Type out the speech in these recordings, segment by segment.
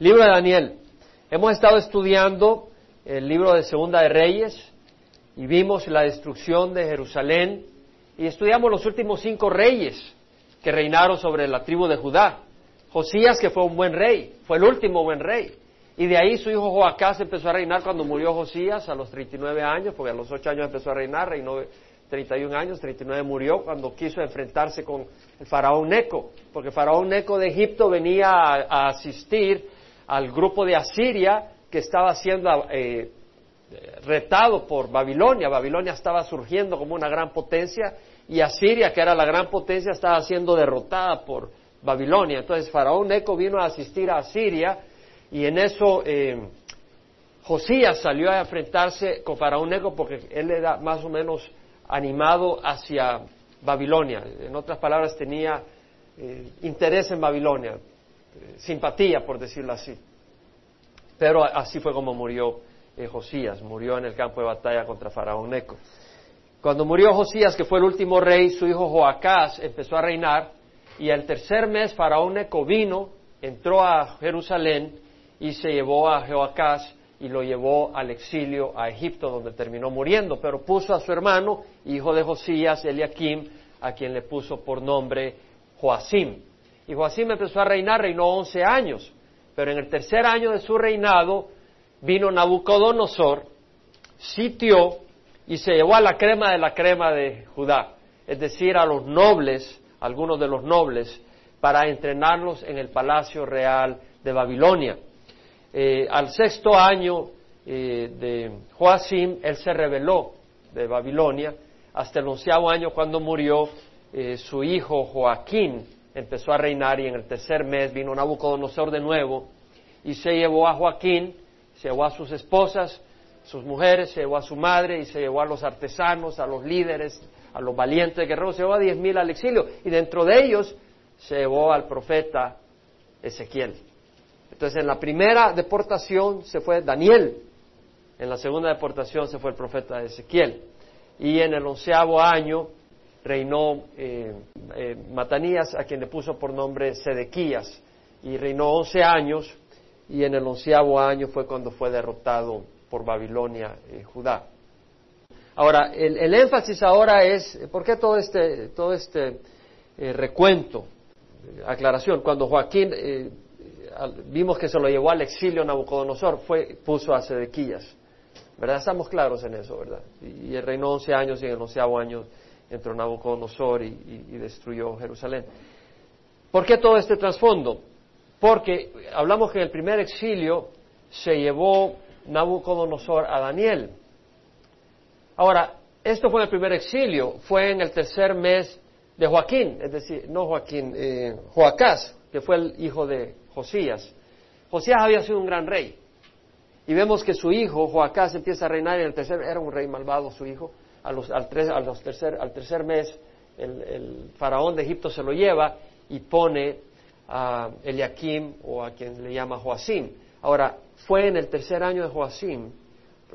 Libro de Daniel. Hemos estado estudiando el libro de Segunda de Reyes y vimos la destrucción de Jerusalén y estudiamos los últimos cinco reyes que reinaron sobre la tribu de Judá. Josías, que fue un buen rey, fue el último buen rey. Y de ahí su hijo Joacás empezó a reinar cuando murió Josías a los 39 años, porque a los 8 años empezó a reinar, reinó 31 años, 39 murió cuando quiso enfrentarse con el faraón Neco, porque el faraón Neco de Egipto venía a asistir al grupo de Asiria que estaba siendo eh, retado por Babilonia. Babilonia estaba surgiendo como una gran potencia y Asiria, que era la gran potencia, estaba siendo derrotada por Babilonia. Entonces Faraón Neco vino a asistir a Asiria y en eso eh, Josías salió a enfrentarse con Faraón Neco porque él era más o menos animado hacia Babilonia. En otras palabras, tenía eh, interés en Babilonia simpatía, por decirlo así. Pero así fue como murió eh, Josías, murió en el campo de batalla contra Faraón Neco. Cuando murió Josías, que fue el último rey, su hijo Joacás empezó a reinar y al tercer mes Faraón Neco vino, entró a Jerusalén y se llevó a Joacás y lo llevó al exilio a Egipto, donde terminó muriendo, pero puso a su hermano, hijo de Josías, Eliakim, a quien le puso por nombre Joacim. Y Joacim empezó a reinar, reinó once años, pero en el tercer año de su reinado vino Nabucodonosor, sitió y se llevó a la crema de la crema de Judá, es decir, a los nobles, algunos de los nobles, para entrenarlos en el palacio real de Babilonia. Eh, al sexto año eh, de Joacim, él se rebeló de Babilonia, hasta el onceavo año cuando murió eh, su hijo Joaquín, empezó a reinar y en el tercer mes vino Nabucodonosor de nuevo y se llevó a Joaquín, se llevó a sus esposas, sus mujeres, se llevó a su madre y se llevó a los artesanos, a los líderes, a los valientes guerreros, se llevó a diez mil al exilio y dentro de ellos se llevó al profeta Ezequiel. Entonces en la primera deportación se fue Daniel, en la segunda deportación se fue el profeta Ezequiel y en el onceavo año reinó eh, eh, Matanías, a quien le puso por nombre Sedequías, y reinó once años, y en el onceavo año fue cuando fue derrotado por Babilonia eh, Judá. Ahora, el, énfasis ahora es, ¿por qué todo este, todo este recuento? Aclaración, cuando Joaquín vimos que se lo llevó al exilio Nabucodonosor, fue, puso a Sedequías. ¿Verdad? Estamos claros en eso, ¿verdad? Y, y reinó once años y en el onceavo año entró Nabucodonosor y, destruyó Jerusalén. ¿Por qué todo este trasfondo? Porque hablamos que en el primer exilio se llevó Nabucodonosor a Daniel. Ahora, esto fue el primer exilio, fue en el tercer mes de Joaquín, es decir, no Joaquín, eh, Joacás, que fue el hijo de Josías. Josías había sido un gran rey. Y vemos que su hijo, Joacás, empieza a reinar en el tercer, era un rey malvado su hijo, al, tercer, mes el, faraón de Egipto se lo lleva y pone a Eliakim o a quien le llama Joacim. Ahora, fue en el tercer año de Joacim,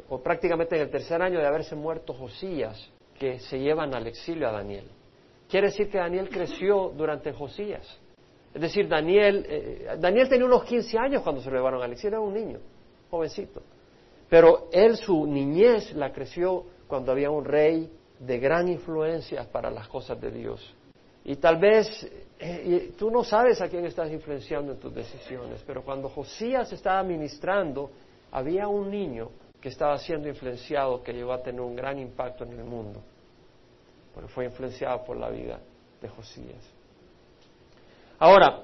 o prácticamente en el tercer año de haberse muerto Josías, que se llevan al exilio a Daniel. Quiere decir que Daniel creció durante Josías. Es decir, Daniel, eh, Daniel tenía unos 15 años cuando se lo llevaron al exilio, era un niño, jovencito. Pero él, su niñez, la creció cuando había un rey de gran influencia para las cosas de Dios. Y tal vez eh, tú no sabes a quién estás influenciando en tus decisiones, pero cuando Josías estaba ministrando, había un niño que estaba siendo influenciado que llegó a tener un gran impacto en el mundo, porque fue influenciado por la vida de Josías. Ahora,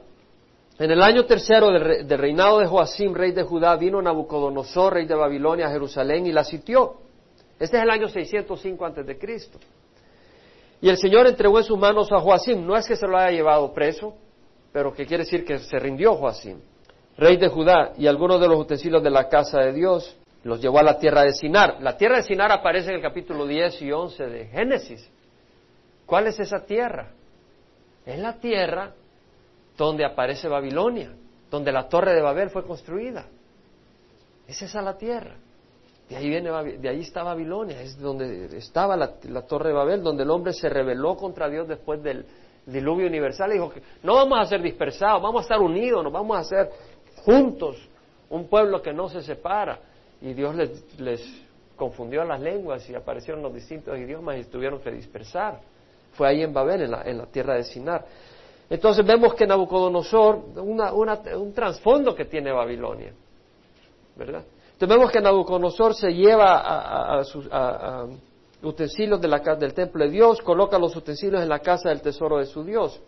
en el año tercero del, reinado de Joacim, rey de Judá, vino Nabucodonosor, rey de Babilonia, a Jerusalén y la sitió. Este es el año 605 antes de Cristo. Y el Señor entregó en sus manos a Joacim. No es que se lo haya llevado preso, pero que quiere decir que se rindió Joacim, rey de Judá, y algunos de los utensilios de la casa de Dios los llevó a la tierra de Sinar. La tierra de Sinar aparece en el capítulo 10 y 11 de Génesis. ¿Cuál es esa tierra? Es la tierra donde aparece Babilonia, donde la torre de Babel fue construida. Es esa la tierra. De ahí, viene, de ahí está Babilonia, es donde estaba la, torre de Babel, donde el hombre se rebeló contra Dios después del diluvio universal y dijo que no vamos a ser dispersados, vamos a estar unidos, nos vamos a hacer juntos un pueblo que no se separa. Y Dios les, les confundió las lenguas y aparecieron los distintos idiomas y tuvieron que dispersar. Fue ahí en Babel, en la, en la tierra de Sinar. Entonces vemos que Nabucodonosor, un trasfondo que tiene Babilonia, ¿verdad? Vemos que Nabucodonosor se lleva a, sus utensilios del templo de Dios, coloca los utensilios en la casa del tesoro de su Dios.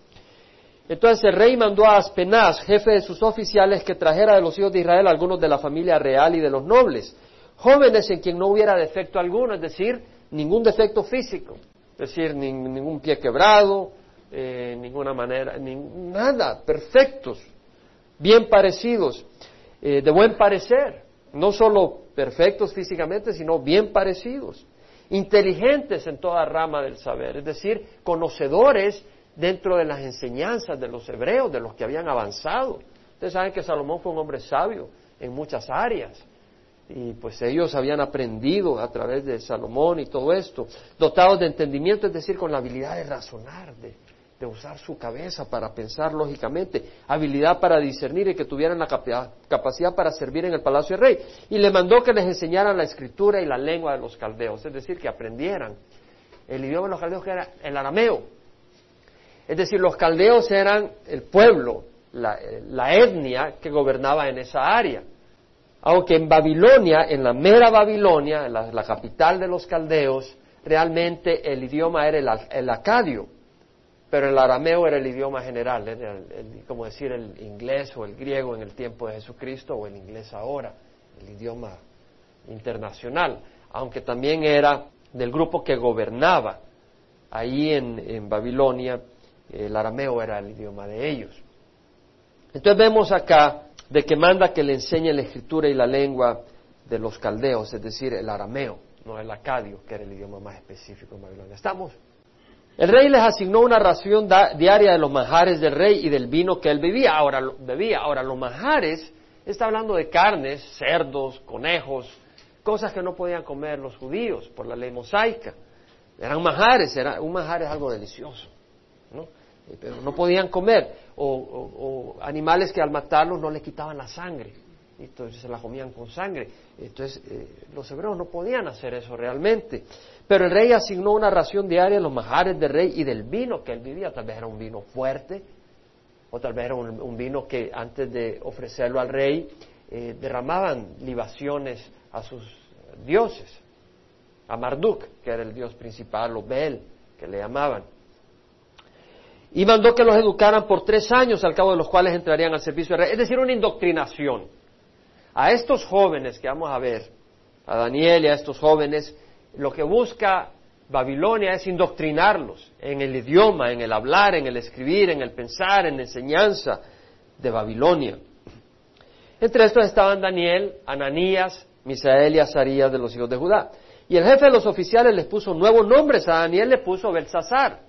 Entonces el rey mandó a Aspenaz, jefe de sus oficiales, que trajera de los hijos de Israel algunos de la familia real y de los nobles, jóvenes en quien no hubiera defecto alguno, es decir, ningún defecto físico, es decir, ningún pie quebrado, eh, ninguna manera, nada, perfectos, bien parecidos, eh, de buen parecer, no solo perfectos físicamente, sino bien parecidos, inteligentes en toda rama del saber, es decir, conocedores dentro de las enseñanzas de los hebreos, de los que habían avanzado. Ustedes saben que Salomón fue un hombre sabio en muchas áreas. Y pues ellos habían aprendido a través de Salomón y todo esto, dotados de entendimiento, es decir, con la habilidad de razonar, de, de usar su cabeza para pensar lógicamente, habilidad para discernir y que tuvieran la capacidad para servir en el palacio del rey. Y le mandó que les enseñaran la escritura y la lengua de los caldeos, es decir, que aprendieran el idioma de los caldeos que era el arameo. Es decir, los caldeos eran el pueblo, la, etnia que gobernaba en esa área. Aunque en Babilonia, en la mera Babilonia, la, capital de los caldeos, realmente el idioma era el acadio pero el arameo era el idioma general, como decir el inglés o el griego en el tiempo de Jesucristo o el inglés ahora, el idioma internacional, aunque también era del grupo que gobernaba. Ahí en, Babilonia el arameo era el idioma de ellos. Entonces vemos acá de que manda que le enseñe la escritura y la lengua de los caldeos, es decir, el arameo, no el acadio, que era el idioma más específico en Babilonia. ¿Estamos? El rey les asignó una ración diaria de los manjares del rey y del vino que él bebía. Ahora, bebía. Ahora, los manjares, está hablando de carnes, cerdos, conejos, cosas que no podían comer los judíos por la ley mosaica. Eran manjares, era, un manjar es algo delicioso, ¿no? Eh, pero no podían comer. O, animales que al matarlos no les quitaban la sangre, entonces se la comían con sangre. Entonces, eh, los hebreos no podían hacer eso realmente. Pero el rey asignó una ración diaria de los majares del rey y del vino que él vivía. Tal vez era un vino fuerte, o tal vez era un, vino que antes de ofrecerlo al rey eh, derramaban libaciones a sus dioses. A Marduk, que era el dios principal, o Bel, que le llamaban. Y mandó que los educaran por tres años, al cabo de los cuales entrarían al servicio del rey. Es decir, una indoctrinación. A estos jóvenes que vamos a ver, a Daniel y a estos jóvenes, lo que busca Babilonia es indoctrinarlos en el idioma, en el hablar, en el escribir, en el pensar, en la enseñanza de Babilonia. Entre estos estaban Daniel, Ananías, Misael y Azarías de los hijos de Judá. Y el jefe de los oficiales les puso nuevos nombres. A Daniel le puso Belsasar,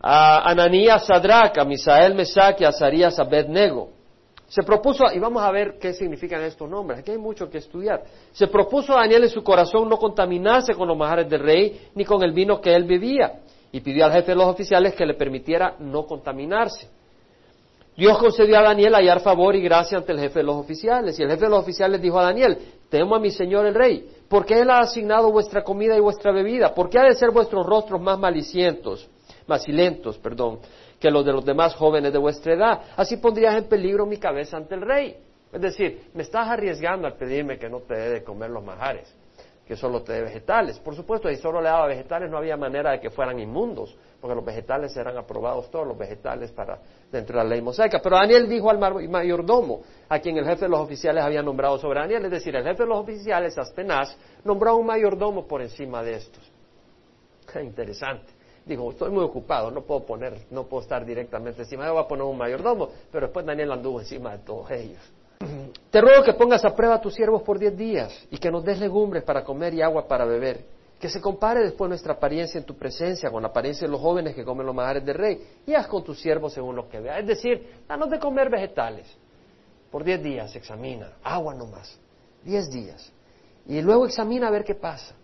a Ananías Sadrach, a Misael Mesac y a Azarías Abednego. Se propuso, y vamos a ver qué significan estos nombres, aquí hay mucho que estudiar. Se propuso a Daniel en su corazón no contaminarse con los majares del rey ni con el vino que él bebía, y pidió al jefe de los oficiales que le permitiera no contaminarse. Dios concedió a Daniel hallar favor y gracia ante el jefe de los oficiales, y el jefe de los oficiales dijo a Daniel, temo a mi señor el rey, porque él ha asignado vuestra comida y vuestra bebida, porque ha de ser vuestros rostros más malicientos, macilentos, perdón, que los de los demás jóvenes de vuestra edad. Así pondrías en peligro mi cabeza ante el rey. Es decir, me estás arriesgando al pedirme que no te dé de comer los majares, que solo te dé vegetales. Por supuesto, si solo le daba vegetales no había manera de que fueran inmundos, porque los vegetales eran aprobados todos los vegetales para dentro de la ley mosaica. Pero Daniel dijo al mayordomo, a quien el jefe de los oficiales había nombrado sobre Daniel, es decir, el jefe de los oficiales, Aspenaz, nombró a un mayordomo por encima de estos. Interesante. Dijo, estoy muy ocupado, no puedo poner, no puedo estar directamente encima, yo voy a poner un mayordomo, pero después Daniel anduvo encima de todos ellos. Te ruego que pongas a prueba a tus siervos por diez días y que nos des legumbres para comer y agua para beber. Que se compare después nuestra apariencia en tu presencia con la apariencia de los jóvenes que comen los majares del rey y haz con tus siervos según lo que vea. Es decir, danos de comer vegetales. Por diez días examina, agua nomás, diez días. Y luego examina a ver qué pasa,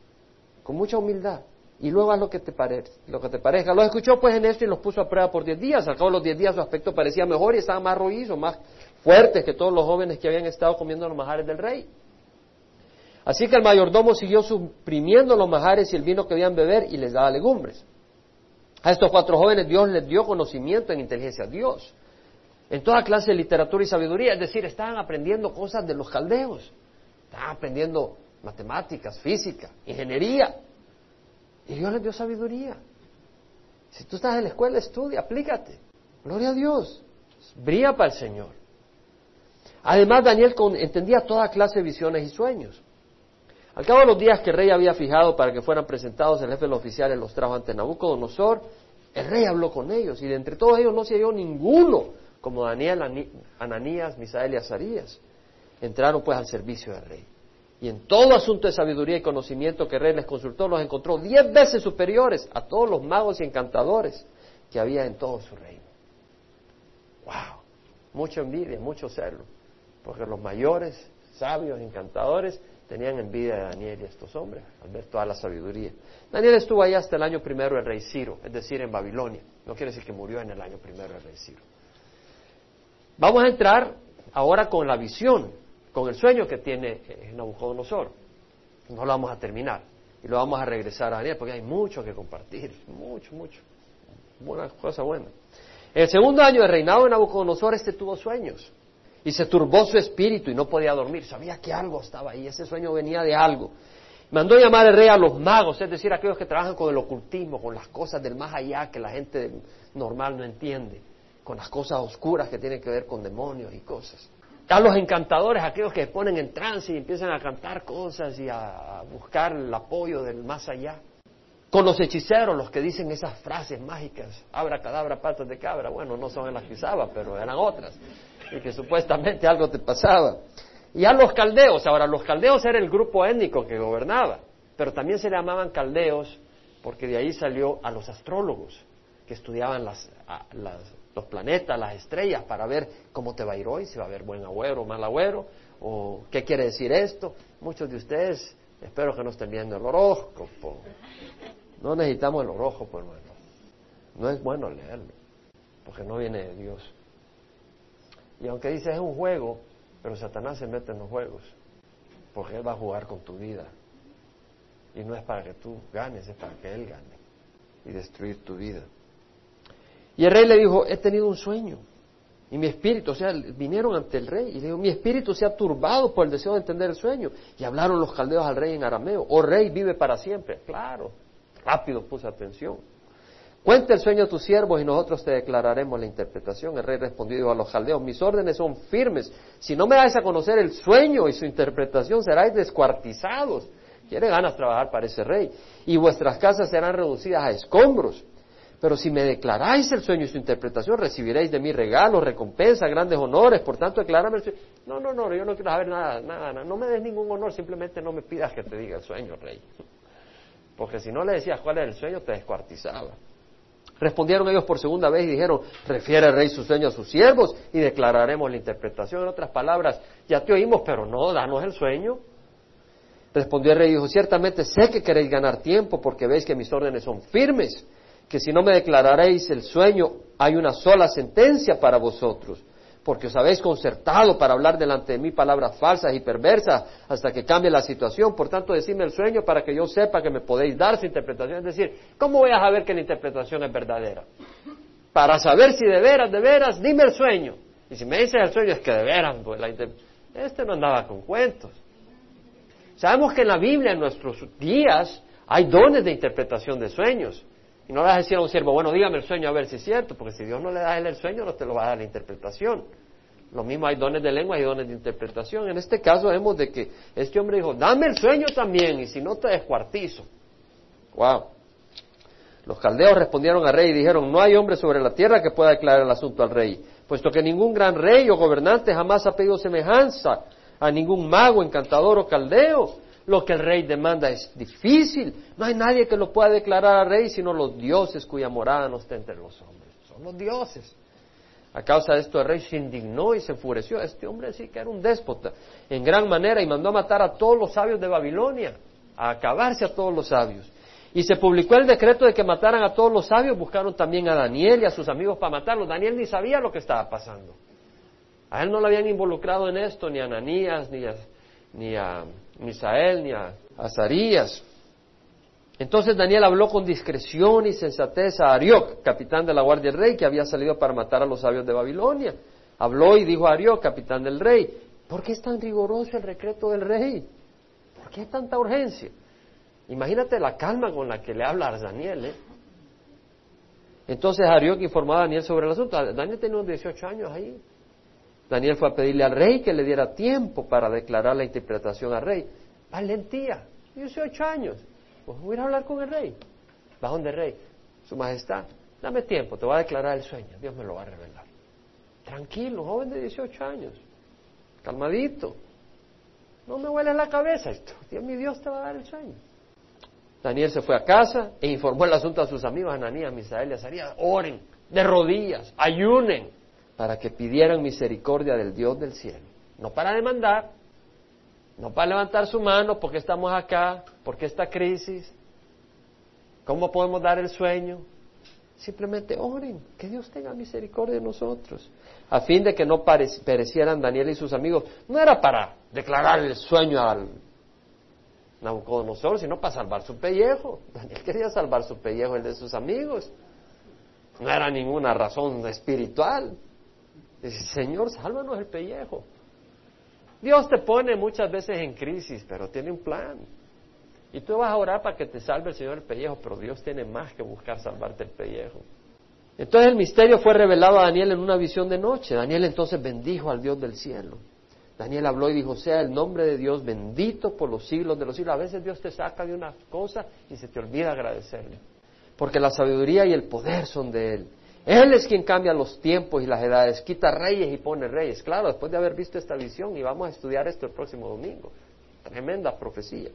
con mucha humildad. Y luego haz lo que te, lo que te parezca. Los escuchó pues en esto y los puso a prueba por diez días. Al cabo de los diez días su aspecto parecía mejor y estaban más roízos, más fuertes que todos los jóvenes que habían estado comiendo los majares del rey. Así que el mayordomo siguió suprimiendo los majares y el vino que debían beber y les daba legumbres. A estos cuatro jóvenes Dios les dio conocimiento en inteligencia. Dios, en toda clase de literatura y sabiduría, es decir, estaban aprendiendo cosas de los caldeos, estaban aprendiendo matemáticas, física, ingeniería. Y Dios les dio sabiduría. Si tú estás en la escuela, estudia, aplícate. Gloria a Dios. Brilla para el Señor. Además, Daniel entendía toda clase de visiones y sueños. Al cabo de los días que el rey había fijado para que fueran presentados, el jefe de los oficiales los trajo ante Nabucodonosor. El rey habló con ellos y de entre todos ellos no se halló ninguno como Daniel, Ananías, Misael y Azarías. Entraron pues al servicio del rey. Y en todo asunto de sabiduría y conocimiento que rey les consultó, los encontró diez veces superiores a todos los magos y encantadores que había en todo su reino. ¡Wow! Mucha envidia, mucho celo. Porque los mayores, sabios, encantadores, tenían envidia de Daniel y estos hombres al ver toda la sabiduría. Daniel estuvo ahí hasta el año primero del rey Ciro, es decir, en Babilonia. No quiere decir que murió en el año primero del rey Ciro. Vamos a entrar ahora con la visión, con el sueño que tiene eh, Nabucodonosor. No lo vamos a terminar y lo vamos a regresar a Daniel porque hay mucho que compartir, mucho, mucho. Buena cosa buena. En el segundo año de reinado de Nabucodonosor, este tuvo sueños y se turbó su espíritu y no podía dormir. Sabía que algo estaba ahí, ese sueño venía de algo. Mandó llamar el rey a los magos, es decir, aquellos que trabajan con el ocultismo, con las cosas del más allá que la gente normal no entiende, con las cosas oscuras que tienen que ver con demonios y cosas. A los encantadores, aquellos que se ponen en trance y empiezan a cantar cosas y a buscar el apoyo del más allá. Con los hechiceros, los que dicen esas frases mágicas, abra cadabra, patas de cabra, bueno, no son las que usaba, pero eran otras y que supuestamente algo te pasaba. Y a los caldeos, ahora los caldeos era el grupo étnico que gobernaba, pero también se llamaban caldeos porque de ahí salió a los astrólogos que estudiaban las, los planetas, las estrellas, para ver cómo te va a ir hoy, si va a haber buen agüero o mal agüero, o qué quiere decir esto. Muchos de ustedes, espero que no estén viendo el horóscopo. No necesitamos el horóscopo, hermano. No es bueno leerlo, porque no viene de Dios. Y aunque dice es un juego, pero Satanás se mete en los juegos, porque él va a jugar con tu vida. Y no es para que tú ganes, es para que él gane y destruir tu vida. Y el rey le dijo, he tenido un sueño. Y mi espíritu, o sea, vinieron ante el rey y le dijo, mi espíritu se ha turbado por el deseo de entender el sueño. Y hablaron los caldeos al rey en arameo, oh rey, vive para siempre. Claro, rápido puse atención. Cuenta el sueño a tus siervos y nosotros te declararemos la interpretación. El rey respondió a los caldeos, mis órdenes son firmes. Si no me dais a conocer el sueño y su interpretación, seráis descuartizados. Quiere ganas trabajar para ese rey. Y vuestras casas serán reducidas a escombros. Pero si me declaráis el sueño y su interpretación, recibiréis de mí regalos, recompensas, grandes honores. Por tanto, declárame el sueño. No, no, no, yo no quiero saber nada, nada, nada. No me des ningún honor, simplemente no me pidas que te diga el sueño, rey. Porque si no le decías cuál era el sueño, te descuartizaba. Respondieron ellos por segunda vez y dijeron, refiere el rey su sueño a sus siervos y declararemos la interpretación. En otras palabras, ya te oímos, pero no, danos el sueño. Respondió el rey y dijo, ciertamente sé que queréis ganar tiempo porque veis que mis órdenes son firmes, que si no me declararéis el sueño hay una sola sentencia para vosotros porque os habéis concertado para hablar delante de mí palabras falsas y perversas hasta que cambie la situación. Por tanto, decidme el sueño para que yo sepa que me podéis dar su interpretación. Es decir, ¿cómo voy a saber que la interpretación es verdadera? Para saber si de veras, de veras, dime el sueño. Y si me dices el sueño es que de veras, pues la este no andaba con cuentos. Sabemos que en la Biblia, en nuestros días, hay dones de interpretación de sueños. Y no le vas a decir a un siervo, bueno, dígame el sueño a ver si es cierto, porque si Dios no le da el sueño, no te lo va a dar la interpretación. Lo mismo hay dones de lengua y dones de interpretación. En este caso vemos de que este hombre dijo, dame el sueño también, y si no te descuartizo. Wow. Los caldeos respondieron al rey y dijeron, no hay hombre sobre la tierra que pueda declarar el asunto al rey, puesto que ningún gran rey o gobernante jamás ha pedido semejanza a ningún mago, encantador o caldeo lo que el rey demanda es difícil. No hay nadie que lo pueda declarar al rey sino los dioses cuya morada no está entre los hombres. Son los dioses. A causa de esto el rey se indignó y se enfureció. Este hombre sí que era un déspota en gran manera y mandó a matar a todos los sabios de Babilonia, a acabarse a todos los sabios. Y se publicó el decreto de que mataran a todos los sabios, buscaron también a Daniel y a sus amigos para matarlos. Daniel ni sabía lo que estaba pasando. A él no lo habían involucrado en esto, ni a Ananías, ni a, ni a Misael, ni a Azarías. Entonces Daniel habló con discreción y sensatez a Arioc, capitán de la guardia del rey, que había salido para matar a los sabios de Babilonia. Habló y dijo a Arioc, capitán del rey, ¿por qué es tan riguroso el decreto del rey? ¿Por qué tanta urgencia? Imagínate la calma con la que le habla a Daniel. ¿eh? Entonces Arioc informó a Daniel sobre el asunto. Daniel tenía unos 18 años ahí. Daniel fue a pedirle al rey que le diera tiempo para declarar la interpretación al rey. Valentía, 18 años. Pues voy a hablar con el rey. Va donde el rey. Su majestad, dame tiempo, te voy a declarar el sueño. Dios me lo va a revelar. Tranquilo, joven de 18 años. Calmadito. No me huele la cabeza esto. Dios, mi Dios te va a dar el sueño. Daniel se fue a casa e informó el asunto a sus amigos, Ananías, Misael y Azarías. Oren, de rodillas, ayunen para que pidieran misericordia del Dios del cielo. No para demandar, no para levantar su mano porque estamos acá, porque esta crisis. ¿Cómo podemos dar el sueño? Simplemente oren, que Dios tenga misericordia de nosotros, a fin de que no perecieran Daniel y sus amigos. No era para declarar el sueño al Nabucodonosor, sino para salvar su pellejo. Daniel quería salvar su pellejo, el de sus amigos. No era ninguna razón espiritual. Dice, Señor, sálvanos el pellejo. Dios te pone muchas veces en crisis, pero tiene un plan. Y tú vas a orar para que te salve el Señor el pellejo, pero Dios tiene más que buscar salvarte el pellejo. Entonces el misterio fue revelado a Daniel en una visión de noche. Daniel entonces bendijo al Dios del cielo. Daniel habló y dijo, sea el nombre de Dios bendito por los siglos de los siglos. A veces Dios te saca de una cosa y se te olvida agradecerle. Porque la sabiduría y el poder son de Él. Él es quien cambia los tiempos y las edades, quita reyes y pone reyes. Claro, después de haber visto esta visión, y vamos a estudiar esto el próximo domingo. Tremenda profecía.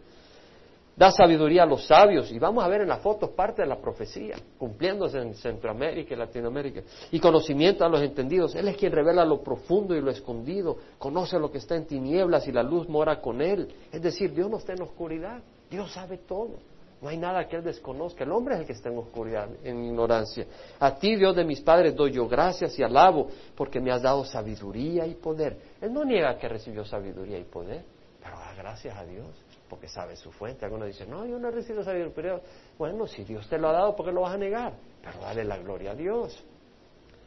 Da sabiduría a los sabios, y vamos a ver en las fotos parte de la profecía, cumpliéndose en Centroamérica y Latinoamérica. Y conocimiento a los entendidos. Él es quien revela lo profundo y lo escondido, conoce lo que está en tinieblas y la luz mora con Él. Es decir, Dios no está en oscuridad, Dios sabe todo. No hay nada que Él desconozca. El hombre es el que está en oscuridad, en ignorancia. A ti, Dios de mis padres, doy yo gracias y alabo porque me has dado sabiduría y poder. Él no niega que recibió sabiduría y poder, pero da gracias a Dios porque sabe su fuente. Algunos dicen, no, yo no he recibido sabiduría. Bueno, si Dios te lo ha dado, ¿por qué lo vas a negar? Pero dale la gloria a Dios.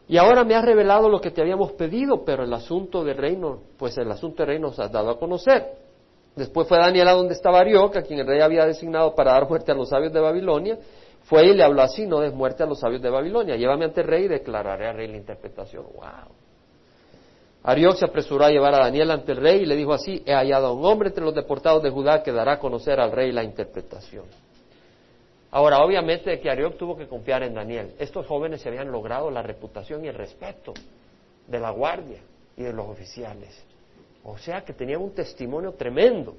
Y ahora me has revelado lo que te habíamos pedido, pero el asunto del reino, pues el asunto del reino nos has dado a conocer. Después fue Daniel a donde estaba Arioc, a quien el rey había designado para dar muerte a los sabios de Babilonia. Fue y le habló así, no des muerte a los sabios de Babilonia. Llévame ante el rey y declararé al rey la interpretación. ¡Wow! Arioc se apresuró a llevar a Daniel ante el rey y le dijo así, he hallado a un hombre entre los deportados de Judá que dará a conocer al rey la interpretación. Ahora, obviamente que Arioc tuvo que confiar en Daniel. Estos jóvenes se habían logrado la reputación y el respeto de la guardia y de los oficiales. O sea que tenían un testimonio tremendo.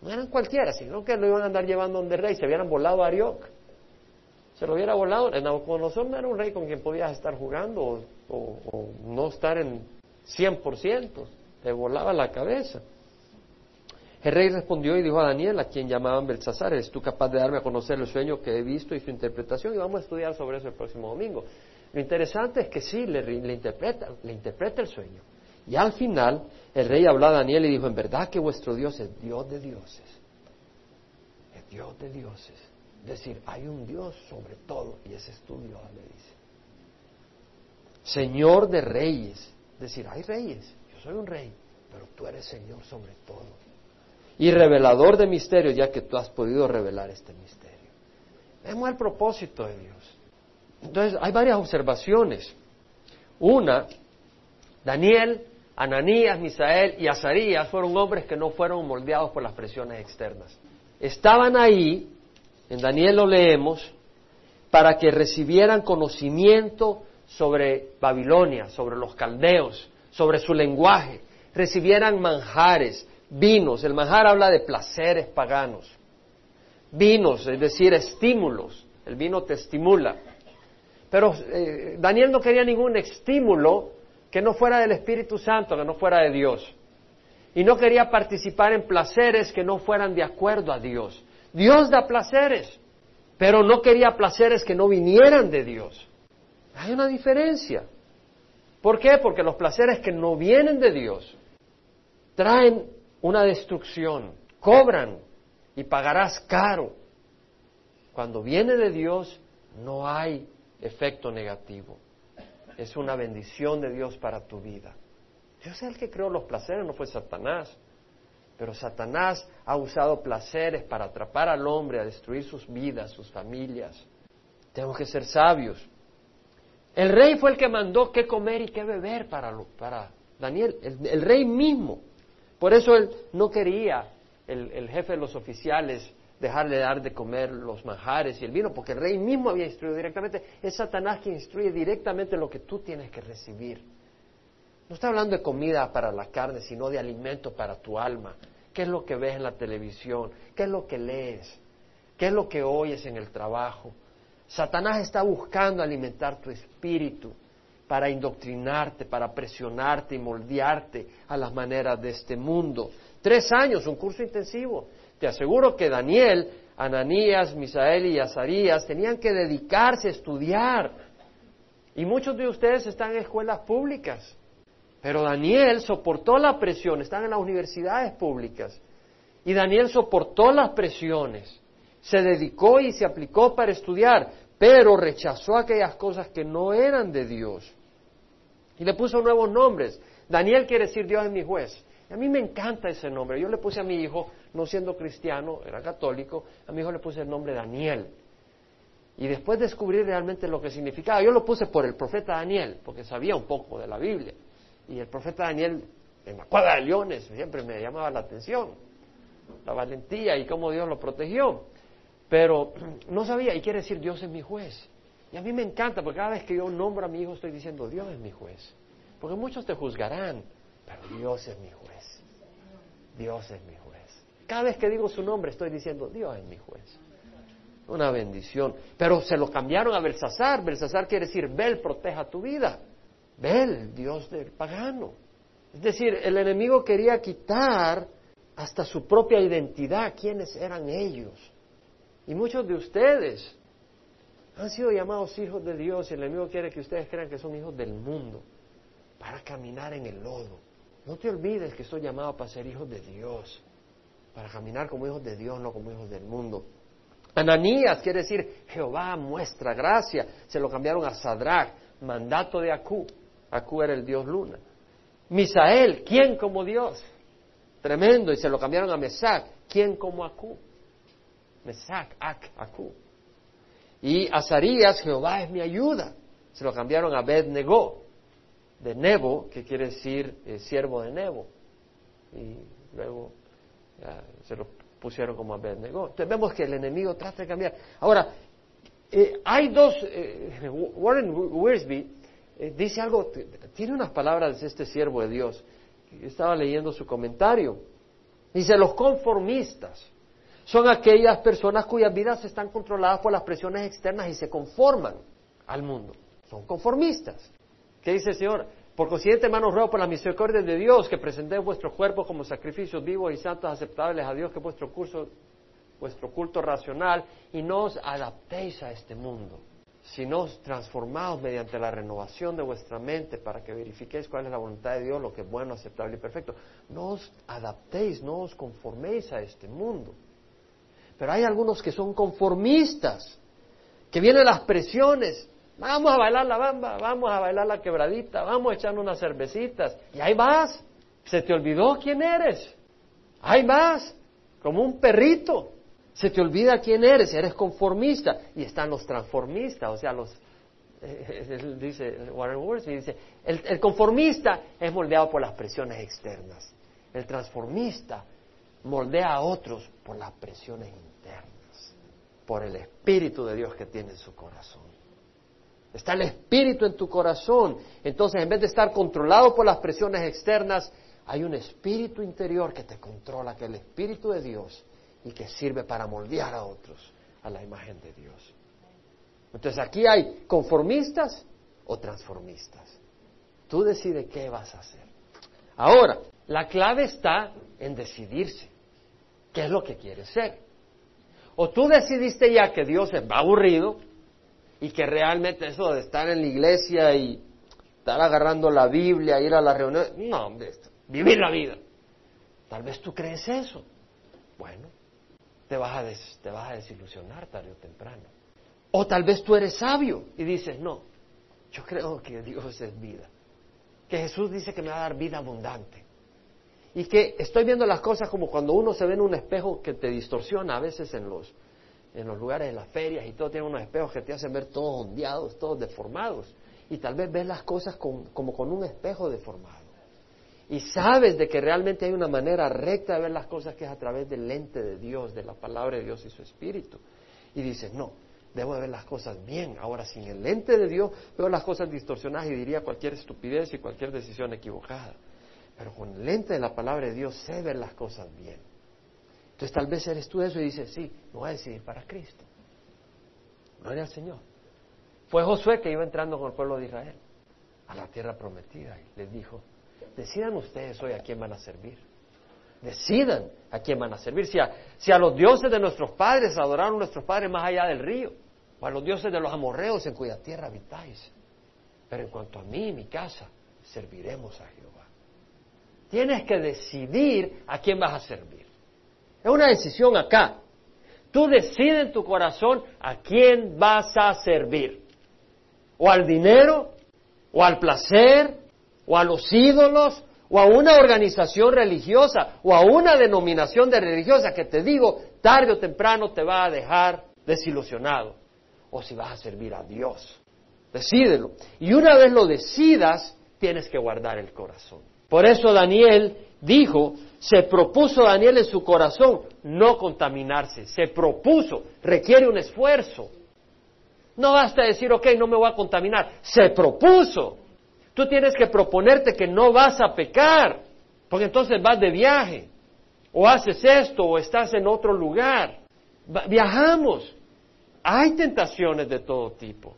No eran cualquiera, sino que lo iban a andar llevando donde rey. Se hubieran volado a Arioc. Se lo hubiera volado. Nabucodonosor no era un rey con quien podías estar jugando o, no estar en 100%. Le volaba la cabeza. El rey respondió y dijo a Daniel, a quien llamaban Belsasar, ¿eres tú capaz de darme a conocer el sueño que he visto y su interpretación? Y vamos a estudiar sobre eso el próximo domingo. Lo interesante es que sí, le interpreta, le interpreta el sueño. Y al final el rey habló a Daniel y dijo, en verdad que vuestro Dios es Dios de dioses. Es Dios de dioses. Es decir, hay un Dios sobre todo y ese es tu Dios, le dice. Señor de reyes. Es decir, hay reyes. Yo soy un rey, pero tú eres Señor sobre todo. Y revelador de misterios, ya que tú has podido revelar este misterio. Vemos el propósito de Dios. Entonces, hay varias observaciones. Una, Daniel Ananías, Misael y Azarías fueron hombres que no fueron moldeados por las presiones externas. Estaban ahí, en Daniel lo leemos, para que recibieran conocimiento sobre Babilonia, sobre los caldeos, sobre su lenguaje, recibieran manjares, vinos. El manjar habla de placeres paganos. Vinos, es decir, estímulos. El vino te estimula. Pero eh, Daniel no quería ningún estímulo que no fuera del Espíritu Santo, que no fuera de Dios. Y no quería participar en placeres que no fueran de acuerdo a Dios. Dios da placeres, pero no quería placeres que no vinieran de Dios. Hay una diferencia. ¿Por qué? Porque los placeres que no vienen de Dios traen una destrucción, cobran y pagarás caro. Cuando viene de Dios no hay efecto negativo. Es una bendición de Dios para tu vida. Dios es el que creó los placeres, no fue Satanás. Pero Satanás ha usado placeres para atrapar al hombre, a destruir sus vidas, sus familias. Tenemos que ser sabios. El rey fue el que mandó qué comer y qué beber para, para Daniel, el, rey mismo. Por eso él no quería, el, el jefe de los oficiales, dejarle dar de comer los manjares y el vino, porque el rey mismo había instruido directamente. Es Satanás quien instruye directamente lo que tú tienes que recibir. No está hablando de comida para la carne, sino de alimento para tu alma. ¿Qué es lo que ves en la televisión? ¿Qué es lo que lees? ¿Qué es lo que oyes en el trabajo? Satanás está buscando alimentar tu espíritu para indoctrinarte, para presionarte y moldearte a las maneras de este mundo. Tres años, un curso intensivo. Te aseguro que Daniel, Ananías, Misael y Azarías tenían que dedicarse a estudiar. Y muchos de ustedes están en escuelas públicas. Pero Daniel soportó la presión, están en las universidades públicas. Y Daniel soportó las presiones, se dedicó y se aplicó para estudiar, pero rechazó aquellas cosas que no eran de Dios. Y le puso nuevos nombres. Daniel quiere decir Dios es mi juez. Y a mí me encanta ese nombre. Yo le puse a mi hijo, no siendo cristiano, era católico, a mi hijo le puse el nombre Daniel. Y después descubrí realmente lo que significaba. Yo lo puse por el profeta Daniel, porque sabía un poco de la Biblia. Y el profeta Daniel, en la cuadra de leones, siempre me llamaba la atención, la valentía y cómo Dios lo protegió. Pero no sabía, y quiere decir Dios es mi juez. Y a mí me encanta, porque cada vez que yo nombro a mi hijo estoy diciendo Dios es mi juez. Porque muchos te juzgarán, pero Dios es mi juez. Dios es mi juez. Cada vez que digo su nombre estoy diciendo Dios es mi juez. Una bendición. Pero se lo cambiaron a Belsasar. Belsasar quiere decir Bel proteja tu vida. Bel, Dios del pagano. Es decir, el enemigo quería quitar hasta su propia identidad, quiénes eran ellos. Y muchos de ustedes han sido llamados hijos de Dios y el enemigo quiere que ustedes crean que son hijos del mundo para caminar en el lodo. No te olvides que soy llamado para ser hijos de Dios, para caminar como hijos de Dios, no como hijos del mundo. Ananías quiere decir Jehová muestra gracia. Se lo cambiaron a Sadrach, mandato de Acú. Acú era el dios luna. Misael, ¿quién como Dios? Tremendo, y se lo cambiaron a Mesac, ¿quién como Acú? Mesac, Ac, Acú. Y Azarías, Jehová es mi ayuda. Se lo cambiaron a Abed-Negó, de Nebo, que quiere decir eh, siervo de Nebo. Y luego se lo pusieron como Abed-Negó. Entonces vemos que el enemigo trata de cambiar. Ahora, eh, hay dos, eh, Warren Wiersbe eh, dice algo, tiene unas palabras de este siervo de Dios. Estaba leyendo su comentario. Dice, los conformistas son aquellas personas cuyas vidas están controladas por las presiones externas y se conforman al mundo. Son conformistas. ¿Qué dice el Señor? Por consiguiente, hermanos, ruego por la misericordia de Dios que presentéis vuestro cuerpo como sacrificios vivos y santos aceptables a Dios, que vuestro curso, vuestro culto racional, y no os adaptéis a este mundo sino transformados mediante la renovación de vuestra mente para que verifiquéis cuál es la voluntad de Dios, lo que es bueno, aceptable y perfecto. No os adaptéis, no os conforméis a este mundo. Pero hay algunos que son conformistas, que vienen las presiones. Vamos a bailar la bamba, vamos a bailar la quebradita, vamos a echar unas cervecitas. Y ahí vas. Se te olvidó quién eres. Ahí vas, como un perrito. Se te olvida quién eres, eres conformista. Y están los transformistas, o sea, los, eh, dice Warren Worth, dice, el conformista es moldeado por las presiones externas. El transformista moldea a otros por las presiones internas, por el Espíritu de Dios que tiene en su corazón. Está el Espíritu en tu corazón. Entonces, en vez de estar controlado por las presiones externas, hay un Espíritu interior que te controla, que es el Espíritu de Dios y que sirve para moldear a otros a la imagen de Dios. Entonces aquí hay conformistas o transformistas. Tú decides qué vas a hacer. Ahora, la clave está en decidirse qué es lo que quieres ser. O tú decidiste ya que Dios es aburrido y que realmente eso de estar en la iglesia y estar agarrando la Biblia, ir a la reunión, no, hombre, vivir la vida. Tal vez tú crees eso. Bueno, te vas, a te vas a desilusionar tarde o temprano. O tal vez tú eres sabio y dices, no, yo creo que Dios es vida. Que Jesús dice que me va a dar vida abundante. Y que estoy viendo las cosas como cuando uno se ve en un espejo que te distorsiona a veces en los, en los lugares de las ferias y todo tiene unos espejos que te hacen ver todos ondeados, todos deformados. Y tal vez ves las cosas como con un espejo deformado. Y sabes de que realmente hay una manera recta de ver las cosas que es a través del lente de Dios, de la palabra de Dios y su espíritu. Y dices, no, debo de ver las cosas bien. Ahora, sin el lente de Dios, veo las cosas distorsionadas y diría cualquier estupidez y cualquier decisión equivocada. Pero con el lente de la palabra de Dios sé ver las cosas bien. Entonces tal vez eres tú eso y dices, sí, me voy a decidir para Cristo. Gloria al Señor. Fue Josué que iba entrando con el pueblo de Israel a la tierra prometida y les dijo, decidan ustedes hoy a quién van a servir. Decidan a quién van a servir. Si a, si a los dioses de nuestros padres adoraron nuestros padres más allá del río, o a los dioses de los amorreos en cuya tierra habitáis. Pero en cuanto a mí y mi casa, serviremos a Jehová. Tienes que decidir a quién vas a servir. Es una decisión acá. Tú decides en tu corazón a quién vas a servir. O al dinero, o al placer, o a los ídolos, o a una organización religiosa, o a una denominación de religiosa que te digo, tarde o temprano te va a dejar desilusionado. O si vas a servir a Dios. Decídelo. Y una vez lo decidas, tienes que guardar el corazón. Por eso Daniel dijo, se propuso Daniel en su corazón no contaminarse, se propuso, requiere un esfuerzo. No basta decir, ok, no me voy a contaminar, se propuso. Tú tienes que proponerte que no vas a pecar, porque entonces vas de viaje, o haces esto, o estás en otro lugar. Viajamos. Hay tentaciones de todo tipo.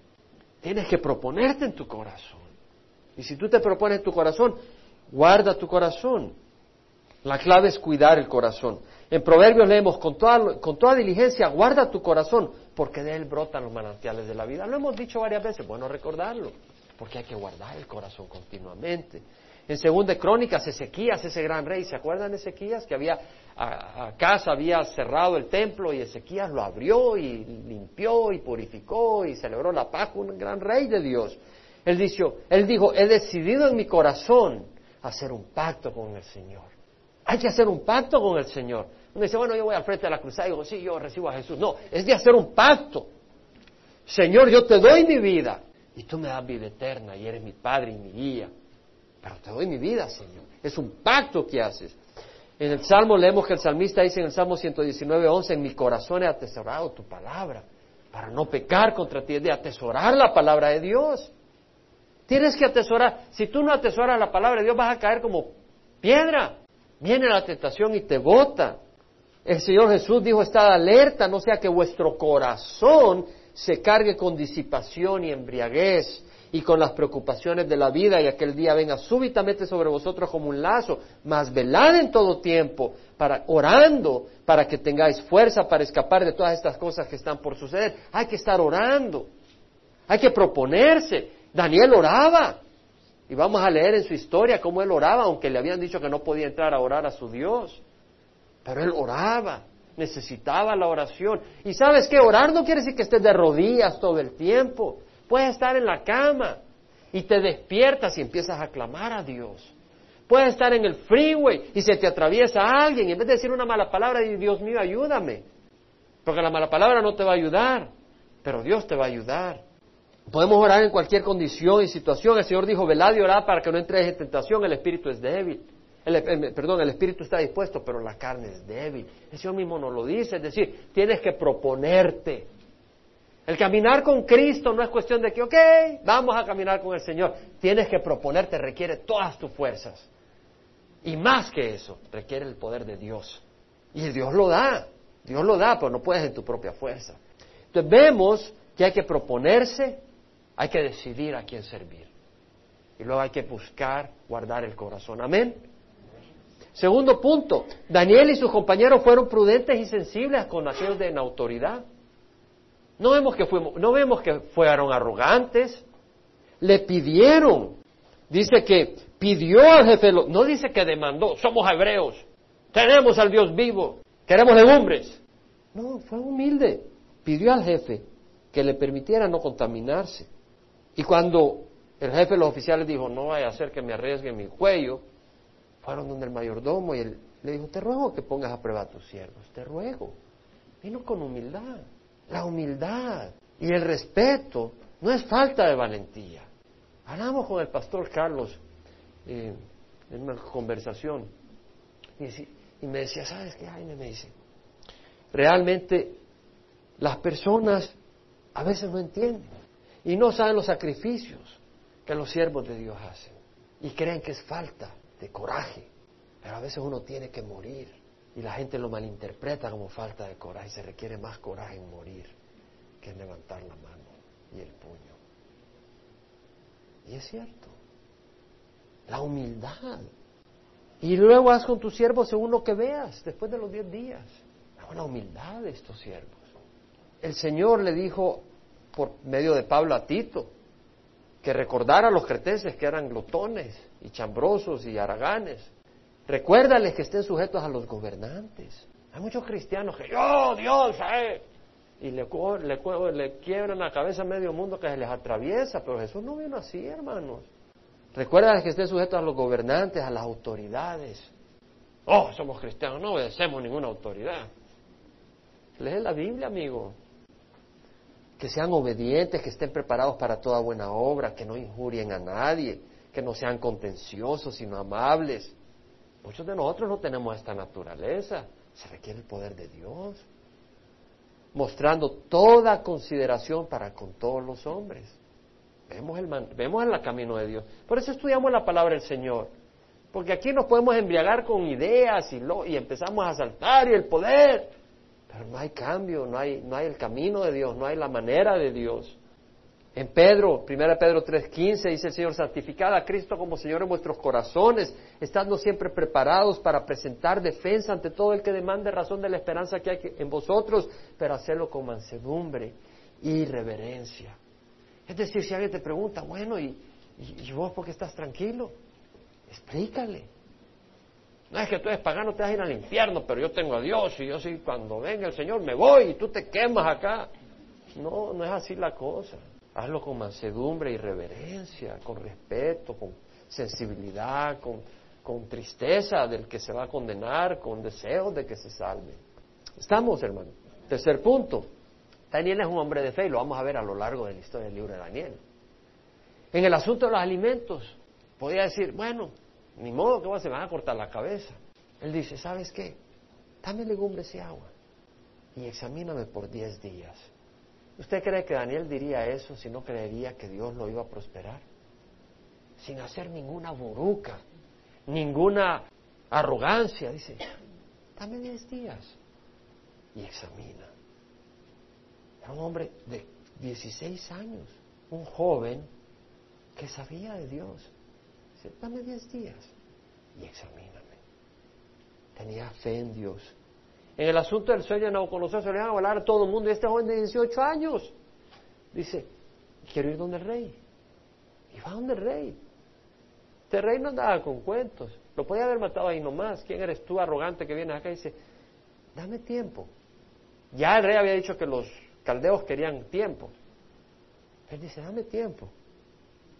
Tienes que proponerte en tu corazón. Y si tú te propones en tu corazón, Guarda tu corazón. La clave es cuidar el corazón. En Proverbios leemos, con toda, con toda diligencia, guarda tu corazón, porque de él brotan los manantiales de la vida. Lo hemos dicho varias veces, bueno recordarlo, porque hay que guardar el corazón continuamente. En Segunda Crónicas, Ezequías, ese gran rey, ¿se acuerdan de Ezequías? Que había, a, casa había cerrado el templo y Ezequías lo abrió y limpió y purificó y celebró la paz con un gran rey de Dios. Él dijo, él dijo, he decidido en mi corazón hacer un pacto con el Señor. Hay que hacer un pacto con el Señor. Uno dice, bueno, yo voy al frente de la cruzada y digo, sí, yo recibo a Jesús. No, es de hacer un pacto. Señor, yo te doy mi vida y tú me das vida eterna y eres mi Padre y mi guía. Pero te doy mi vida, Señor. Es un pacto que haces. En el Salmo leemos que el salmista dice en el Salmo 119, 11, en mi corazón he atesorado tu palabra para no pecar contra ti, es de atesorar la palabra de Dios. Tienes que atesorar. Si tú no atesoras la palabra de Dios, vas a caer como piedra. Viene la tentación y te bota. El Señor Jesús dijo, estad alerta, no sea que vuestro corazón se cargue con disipación y embriaguez y con las preocupaciones de la vida y aquel día venga súbitamente sobre vosotros como un lazo, mas velad en todo tiempo, para, orando para que tengáis fuerza para escapar de todas estas cosas que están por suceder. Hay que estar orando, hay que proponerse, Daniel oraba. Y vamos a leer en su historia cómo él oraba, aunque le habían dicho que no podía entrar a orar a su Dios. Pero él oraba, necesitaba la oración. Y sabes que orar no quiere decir que estés de rodillas todo el tiempo. Puedes estar en la cama y te despiertas y empiezas a clamar a Dios. Puedes estar en el freeway y se te atraviesa alguien y en vez de decir una mala palabra, Dios mío, ayúdame. Porque la mala palabra no te va a ayudar, pero Dios te va a ayudar. Podemos orar en cualquier condición y situación. El Señor dijo, velad y orad para que no entres en tentación, el espíritu es débil. Eh, perdón, el espíritu está dispuesto, pero la carne es débil. El Señor mismo nos lo dice, es decir, tienes que proponerte. El caminar con Cristo no es cuestión de que, ok, vamos a caminar con el Señor. Tienes que proponerte, requiere todas tus fuerzas. Y más que eso, requiere el poder de Dios. Y Dios lo da, Dios lo da, pero no puedes en tu propia fuerza. Entonces vemos que hay que proponerse, hay que decidir a quién servir. Y luego hay que buscar guardar el corazón. Amén. Segundo punto, Daniel y sus compañeros fueron prudentes y sensibles con aquellos de en autoridad. No vemos que, fuimos, no vemos que fueron arrogantes, le pidieron. Dice que pidió al jefe, no dice que demandó, somos hebreos, tenemos al Dios vivo, queremos legumbres. No, fue humilde. Pidió al jefe que le permitiera no contaminarse. Y cuando el jefe de los oficiales dijo, no vaya a hacer que me arriesgue mi cuello, fueron donde el mayordomo y él le dijo, te ruego que pongas a prueba a tus siervos, te ruego. Vino con humildad. La humildad y el respeto no es falta de valentía. Hablamos con el pastor Carlos eh, en una conversación y, me decía, ¿sabes qué, Jaime? Me dice, realmente las personas a veces no entienden y no saben los sacrificios que los siervos de Dios hacen y creen que es falta de coraje, pero a veces uno tiene que morir y la gente lo malinterpreta como falta de coraje. Se requiere más coraje en morir que en levantar la mano y el puño. Y es cierto. La humildad. Y luego haz con tus siervos según lo que veas después de los diez días. La humildad de estos siervos. El Señor le dijo por medio de Pablo a Tito que recordara a los cretenses que eran glotones y chambrosos y haraganes Recuérdales que estén sujetos a los gobernantes. Hay muchos cristianos que, yo, Dios, eh", y le, le, le quiebran la cabeza a medio mundo que se les atraviesa, pero Jesús no vino así, hermanos. Recuérdales que estén sujetos a los gobernantes, a las autoridades. Oh, somos cristianos, no obedecemos ninguna autoridad. Lee la Biblia, amigo. Que sean obedientes, que estén preparados para toda buena obra, que no injurien a nadie, que no sean contenciosos, sino amables Muchos de nosotros no tenemos esta naturaleza. Se requiere el poder de Dios. Mostrando toda consideración para con todos los hombres. Vemos el, vemos el camino de Dios. Por eso estudiamos la palabra del Señor. Porque aquí nos podemos embriagar con ideas y, lo, y empezamos a saltar y el poder. Pero no hay cambio, no hay, no hay el camino de Dios, no hay la manera de Dios. En Pedro, 1 Pedro 3:15 dice el Señor, santificad a Cristo como Señor en vuestros corazones, estando siempre preparados para presentar defensa ante todo el que demande razón de la esperanza que hay en vosotros, pero hacerlo con mansedumbre y reverencia. Es decir, si alguien te pregunta, bueno, ¿y, vos por qué estás tranquilo? Explícale. No es que tú eres pagano, te vas a ir al infierno, pero yo tengo a Dios y yo sí, cuando venga el Señor me voy y tú te quemas acá. No, no es así la cosa. Hazlo con mansedumbre y reverencia, con respeto, con sensibilidad, con, con tristeza del que se va a condenar, con deseos de que se salve. Estamos, hermano. Tercer punto. Daniel es un hombre de fe y lo vamos a ver a lo largo de la historia del libro de Daniel. En el asunto de los alimentos, podía decir, bueno, ni modo que se van a cortar la cabeza. Él dice, ¿sabes qué? Dame legumbres y agua y examíname por diez días. ¿Usted cree que Daniel diría eso si no creería que Dios lo iba a prosperar? Sin hacer ninguna buruca, ninguna arrogancia. Dice, dame diez días y examina. Era un hombre de 16 años, un joven que sabía de Dios. Dame diez días y examíname. Tenía fe en Dios en el asunto del sueño de Nabucodonosor se le iban a volar a todo el mundo. Y este joven de 18 años dice, quiero ir donde el rey. Y va donde el rey. Este rey no andaba con cuentos. Lo podía haber matado ahí nomás. ¿Quién eres tú, arrogante, que vienes acá y dice, dame tiempo? Ya el rey había dicho que los caldeos querían tiempo. Él dice, dame tiempo.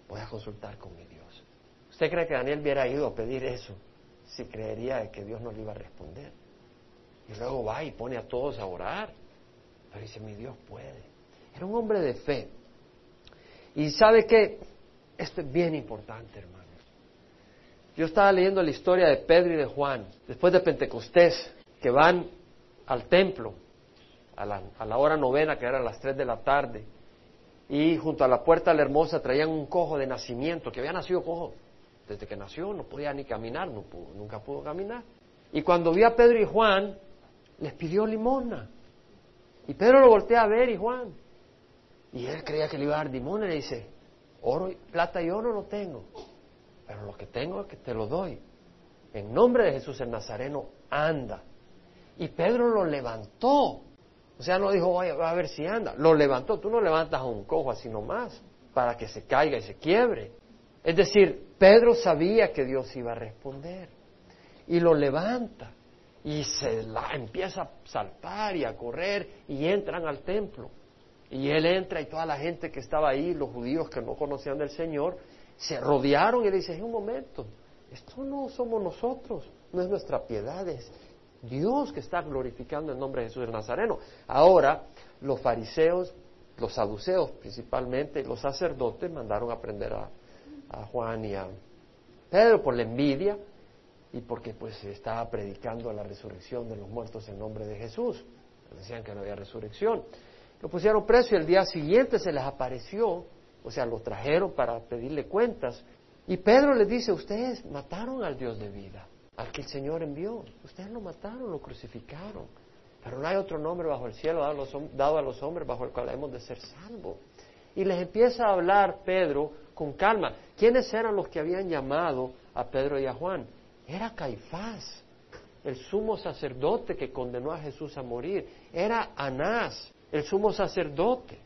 Voy a consultar con mi Dios. ¿Usted cree que Daniel hubiera ido a pedir eso si creería que Dios no le iba a responder? Y luego va y pone a todos a orar. Pero dice, mi Dios puede. Era un hombre de fe. Y sabe que esto es bien importante, hermanos. Yo estaba leyendo la historia de Pedro y de Juan, después de Pentecostés, que van al templo a la, la hora novena, que era las tres de la tarde, y junto a la puerta de la hermosa traían un cojo de nacimiento, que había nacido cojo desde que nació, no podía ni caminar, no nunca pudo caminar. Y cuando vio a Pedro y Juan, les pidió limona. Y Pedro lo voltea a ver y Juan. Y él creía que le iba a dar limona y le dice, oro, plata y oro no tengo, pero lo que tengo es que te lo doy. en nombre de Jesús el Nazareno, anda. Y Pedro lo levantó. O sea, no dijo, vaya, a ver si anda. Lo levantó. Tú no levantas a un cojo así nomás para que se caiga y se quiebre. Es decir, Pedro sabía que Dios iba a responder. Y lo levanta. Y se empieza a saltar y a correr y entran al templo. Y él entra y toda la gente que estaba ahí, los judíos que no conocían del Señor, se rodearon y le dicen, un momento, esto no somos nosotros, no es nuestra piedad, es Dios que está glorificando el nombre de Jesús el Nazareno. Ahora, los fariseos, los saduceos principalmente, los sacerdotes mandaron a prender a, Juan y a Pedro por la envidia y porque pues estaba predicando la resurrección de los muertos en nombre de Jesús. Decían que no había resurrección. Lo pusieron preso y el día siguiente se les apareció, o sea, lo trajeron para pedirle cuentas. Y Pedro les dice, ustedes mataron al Dios de vida al que el Señor envió. Ustedes lo mataron, lo crucificaron. Pero no hay otro nombre bajo el cielo dado a los, hombres bajo el cual hemos de ser salvos. Y les empieza a hablar Pedro con calma. ¿Quiénes eran los que habían llamado a Pedro y a Juan? Era Caifás, el sumo sacerdote que condenó a Jesús a morir. Era Anás, el sumo sacerdote,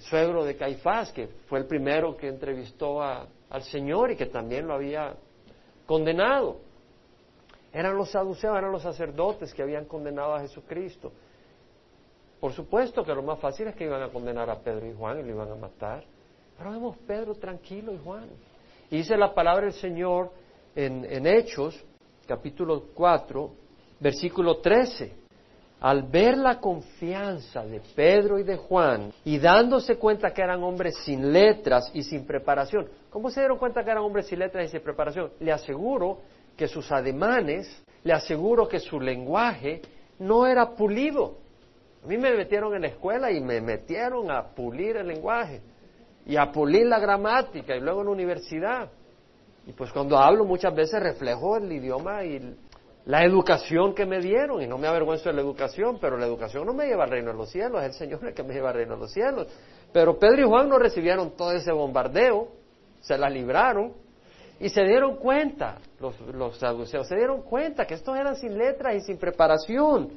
suegro de Caifás, que fue el primero que entrevistó al Señor y que también lo había condenado. Eran los saduceos, eran los sacerdotes que habían condenado a Jesucristo. Por supuesto que lo más fácil es que iban a condenar a Pedro y Juan y lo iban a matar. Pero vemos Pedro tranquilo y Juan. Y dice la palabra del Señor en, en Hechos, capítulo 4, versículo 13 al ver la confianza de Pedro y de Juan y dándose cuenta que eran hombres sin letras y sin preparación, ¿cómo se dieron cuenta que eran hombres sin letras y sin preparación? Le aseguro que sus ademanes, le aseguro que su lenguaje no era pulido. A mí me metieron en la escuela y me metieron a pulir el lenguaje y a pulir la gramática y luego en la universidad. Y pues cuando hablo muchas veces reflejo el idioma y la educación que me dieron, y no me avergüenzo de la educación, pero la educación no me lleva al reino de los cielos, es el Señor el que me lleva al reino de los cielos. Pero Pedro y Juan no recibieron todo ese bombardeo, se la libraron, y se dieron cuenta, los, los saduceos, se dieron cuenta que estos eran sin letras y sin preparación.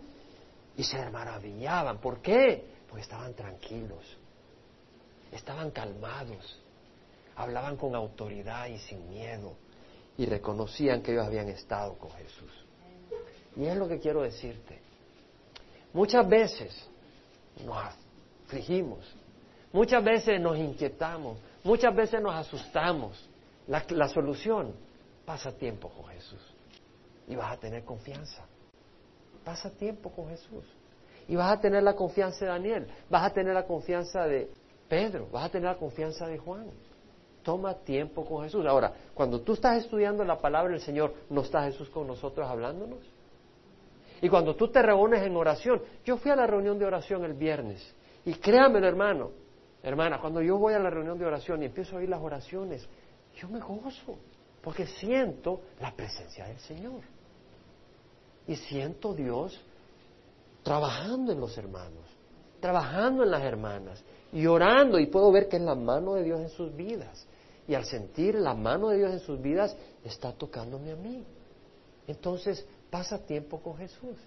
Y se maravillaban. ¿Por qué? Porque estaban tranquilos, estaban calmados, hablaban con autoridad y sin miedo y reconocían que ellos habían estado con Jesús. Y es lo que quiero decirte. Muchas veces nos afligimos, muchas veces nos inquietamos, muchas veces nos asustamos, la, solución, pasa tiempo con Jesús y vas a tener confianza. Pasa tiempo con Jesús. Y vas a tener la confianza de Daniel, vas a tener la confianza de Pedro, vas a tener la confianza de Juan. Toma tiempo con Jesús. Ahora, cuando tú estás estudiando la palabra del Señor, ¿no está Jesús con nosotros hablándonos? Y cuando tú te reúnes en oración, yo fui a la reunión de oración el viernes, y créame, hermano, hermana, cuando yo voy a la reunión de oración y empiezo a oír las oraciones, yo me gozo porque siento la presencia del Señor. Y siento Dios trabajando en los hermanos, trabajando en las hermanas y orando y puedo ver que es la mano de Dios en sus vidas. Y al sentir la mano de Dios en sus vidas, está tocándome a mí. Entonces, pasa tiempo con Jesús.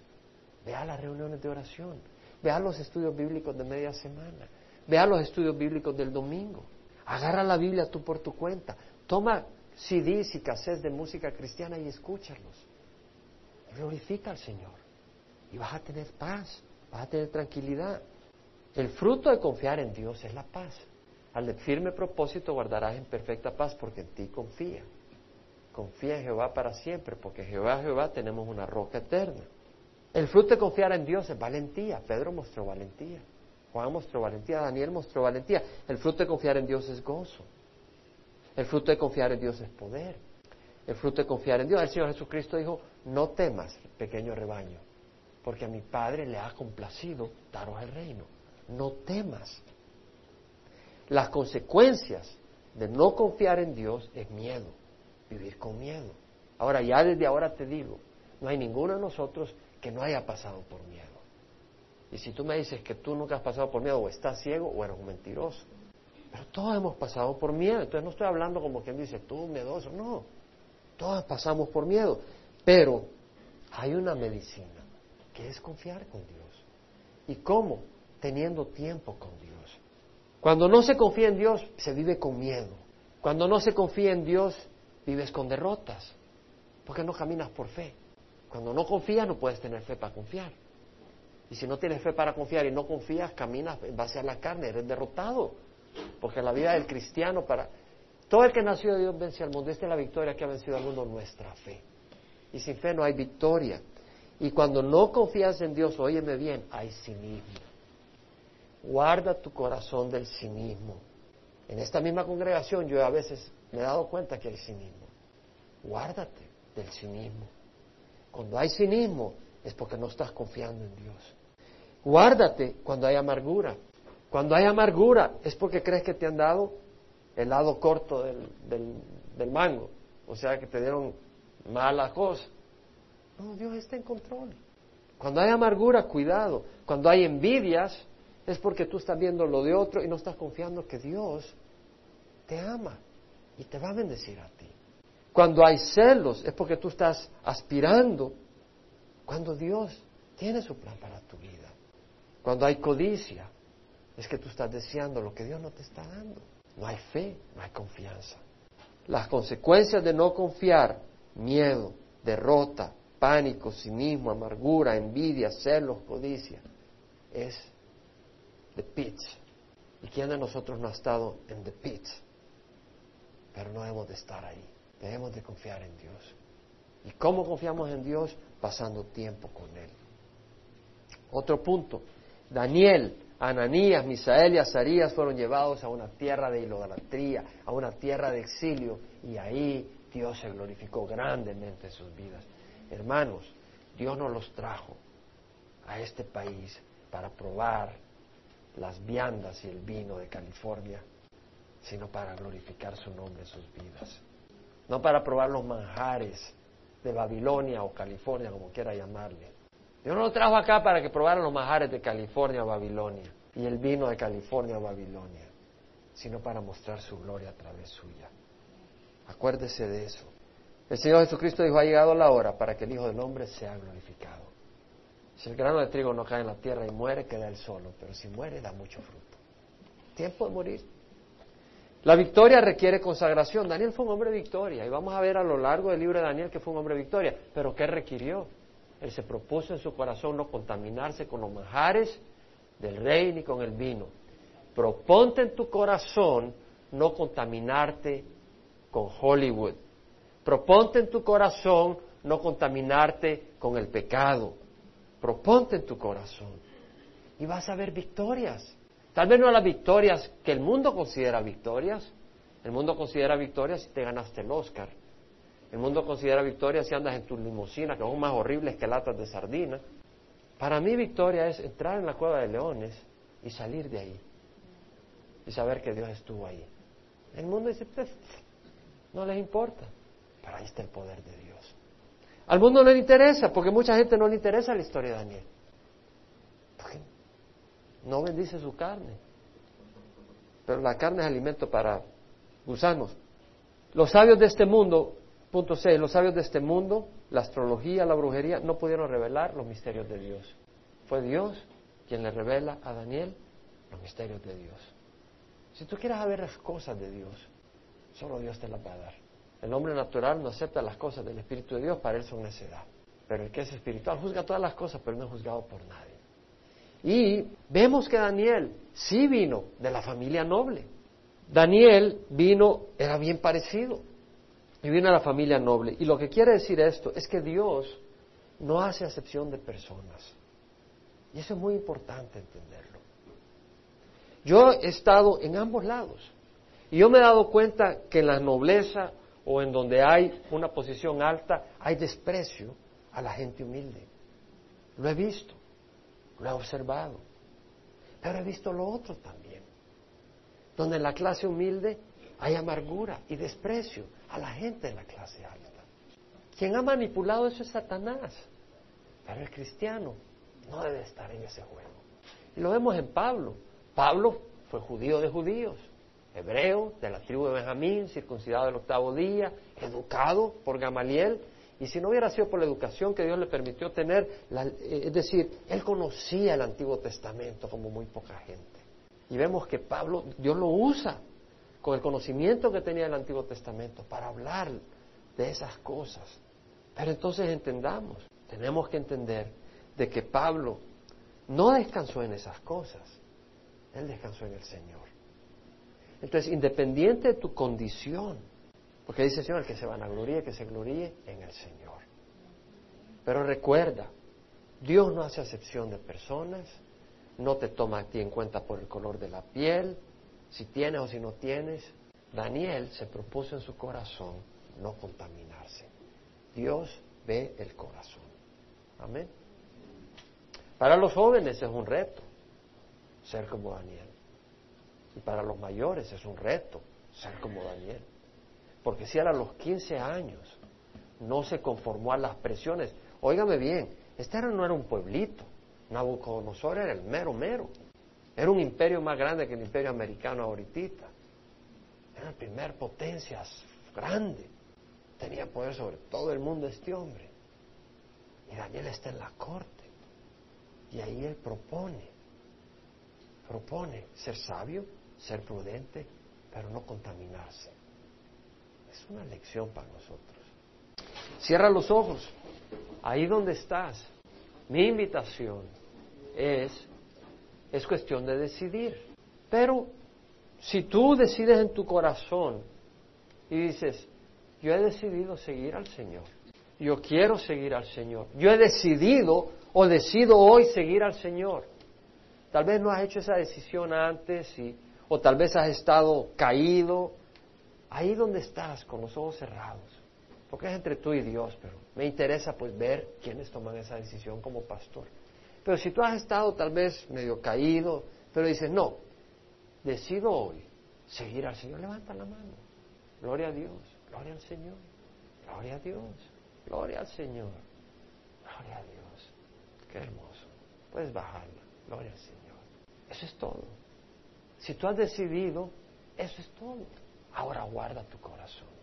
Ve a las reuniones de oración. Ve a los estudios bíblicos de media semana. Ve a los estudios bíblicos del domingo. Agarra la Biblia tú por tu cuenta. Toma CDs y cassettes de música cristiana y escúchalos. Glorifica al Señor. Y vas a tener paz, vas a tener tranquilidad. El fruto de confiar en Dios es la paz. Al firme propósito guardarás en perfecta paz porque en ti confía. Confía en Jehová para siempre, porque Jehová, Jehová tenemos una roca eterna. El fruto de confiar en Dios es valentía. Pedro mostró valentía. Juan mostró valentía. Daniel mostró valentía. El fruto de confiar en Dios es gozo. El fruto de confiar en Dios es poder. El fruto de confiar en Dios. El Señor Jesucristo dijo, no temas, pequeño rebaño, porque a mi Padre le ha complacido daros el reino. No temas. Las consecuencias de no confiar en Dios es miedo, vivir con miedo. Ahora, ya desde ahora te digo, no hay ninguno de nosotros que no haya pasado por miedo. Y si tú me dices que tú nunca has pasado por miedo, o estás ciego o eres un mentiroso. Pero todos hemos pasado por miedo. Entonces no estoy hablando como quien dice, tú miedoso. No. Todos pasamos por miedo. Pero hay una medicina que es confiar con Dios. ¿Y cómo? Teniendo tiempo con Dios. Cuando no se confía en Dios, se vive con miedo. Cuando no se confía en Dios, vives con derrotas, porque no caminas por fe. Cuando no confías, no puedes tener fe para confiar. Y si no tienes fe para confiar y no confías, caminas en base a la carne, eres derrotado. Porque la vida del cristiano, para todo el que nació de Dios vence al mundo. Esta es la victoria que ha vencido al mundo, nuestra fe. Y sin fe no hay victoria. Y cuando no confías en Dios, óyeme bien, hay cinismo. Guarda tu corazón del cinismo. En esta misma congregación yo a veces me he dado cuenta que hay cinismo. Guárdate del cinismo. Cuando hay cinismo es porque no estás confiando en Dios. Guárdate cuando hay amargura. Cuando hay amargura es porque crees que te han dado el lado corto del, del, mango. O sea, que te dieron mala cosa. No, Dios está en control. Cuando hay amargura, cuidado. Cuando hay envidias, es porque tú estás viendo lo de otro y no estás confiando que Dios te ama y te va a bendecir a ti. Cuando hay celos es porque tú estás aspirando cuando Dios tiene su plan para tu vida. Cuando hay codicia es que tú estás deseando lo que Dios no te está dando. No hay fe, no hay confianza. Las consecuencias de no confiar, miedo, derrota, pánico, cinismo, amargura, envidia, celos, codicia, es the pits. ¿Y quién de nosotros no ha estado en the pits? Pero no debemos de estar ahí. Debemos de confiar en Dios. ¿Y cómo confiamos en Dios? Pasando tiempo con Él. Otro punto. Daniel, Ananías, Misael y Azarías fueron llevados a una tierra de idolatría, a una tierra de exilio, y ahí Dios se glorificó grandemente en sus vidas. Hermanos, Dios no los trajo a este país para probar las viandas y el vino de California, sino para glorificar su nombre en sus vidas. No para probar los manjares de Babilonia o California, como quiera llamarle. Dios no lo trajo acá para que probaran los manjares de California o Babilonia y el vino de California o Babilonia, sino para mostrar su gloria a través suya. Acuérdese de eso. El Señor Jesucristo dijo, ha llegado la hora para que el Hijo del Hombre sea glorificado. Si el grano de trigo no cae en la tierra y muere, queda él solo, pero si muere, da mucho fruto. Tiempo de morir. La victoria requiere consagración. Daniel fue un hombre de victoria y vamos a ver a lo largo del libro de Daniel que fue un hombre de victoria. Pero ¿qué requirió? Él se propuso en su corazón no contaminarse con los manjares del rey ni con el vino. Proponte en tu corazón no contaminarte con Hollywood. Proponte en tu corazón no contaminarte con el pecado. Proponte en tu corazón y vas a ver victorias. Tal vez no las victorias que el mundo considera victorias. El mundo considera victorias si te ganaste el Oscar. El mundo considera victorias si andas en tu limusina, que son más horribles que latas de sardina. Para mí victoria es entrar en la cueva de leones y salir de ahí. Y saber que Dios estuvo ahí. El mundo dice, pues, no les importa. Pero ahí está el poder de Dios. Al mundo no le interesa, porque mucha gente no le interesa la historia de Daniel. no bendice su carne. Pero la carne es alimento para gusanos. Los sabios de este mundo, punto 6, los sabios de este mundo, la astrología, la brujería, no pudieron revelar los misterios de Dios. Fue Dios quien le revela a Daniel los misterios de Dios. Si tú quieres saber las cosas de Dios, solo Dios te las va a dar. El hombre natural no acepta las cosas del Espíritu de Dios, para él son necedad. Pero el que es espiritual juzga todas las cosas, pero no es juzgado por nadie. Y vemos que Daniel sí vino de la familia noble. Daniel vino, era bien parecido, y vino a la familia noble. Y lo que quiere decir esto es que Dios no hace acepción de personas. Y eso es muy importante entenderlo. Yo he estado en ambos lados. Y yo me he dado cuenta que en la nobleza o en donde hay una posición alta, hay desprecio a la gente humilde. Lo he visto, lo he observado, pero he visto lo otro también, donde en la clase humilde hay amargura y desprecio a la gente de la clase alta. Quien ha manipulado eso es Satanás, pero el cristiano no debe estar en ese juego. Y lo vemos en Pablo. Pablo fue judío de judíos, hebreo, de la tribu de Benjamín, circuncidado el octavo día, educado por Gamaliel, Y si no hubiera sido por la educación que Dios le permitió tener, eh, es decir, él conocía el Antiguo Testamento como muy poca gente. Y vemos que Pablo, Dios lo usa con el conocimiento que tenía del Antiguo Testamento para hablar de esas cosas. Pero entonces entendamos, tenemos que entender de que Pablo no descansó en esas cosas, él descansó en el Señor. Entonces, independiente de tu condición, porque dice el Señor, el que se vanagloríe, que se gloríe en el Señor. Pero recuerda, Dios no hace acepción de personas, no te toma a ti en cuenta por el color de la piel, si tienes o si no tienes. Daniel se propuso en su corazón no contaminarse. Dios ve el corazón. Amén. Para los jóvenes es un reto ser como Daniel. Y para los mayores es un reto ser como Daniel. Porque si a los 15 años no se conformó a las presiones, óigame bien, este no era un pueblito, Nabucodonosor era el mero mero, era un imperio más grande que el imperio americano ahorita, era la primer potencia grande, tenía poder sobre todo el mundo este hombre. Y Daniel está en la corte, y ahí él propone, propone ser sabio, ser prudente, pero no contaminarse. Es una lección para nosotros. Cierra los ojos. Ahí donde estás. Mi invitación es, es cuestión de decidir. Pero si tú decides en tu corazón y dices, yo he decidido seguir al Señor, yo quiero seguir al Señor, yo he decidido o decido hoy seguir al Señor. Tal vez no has hecho esa decisión antes y, o tal vez has estado caído ahí donde estás, con los ojos cerrados, porque es entre tú y Dios, pero me interesa pues ver quiénes toman esa decisión como pastor. Pero si tú has estado tal vez medio caído, pero dices, no, decido hoy seguir al Señor, levanta la mano. Gloria a Dios, gloria al Señor, gloria a Dios, gloria al Señor, gloria a Dios. Qué hermoso. Puedes bajarla, gloria al Señor. Eso es todo. Si tú has decidido, eso es todo. Ahora guarda tu corazón.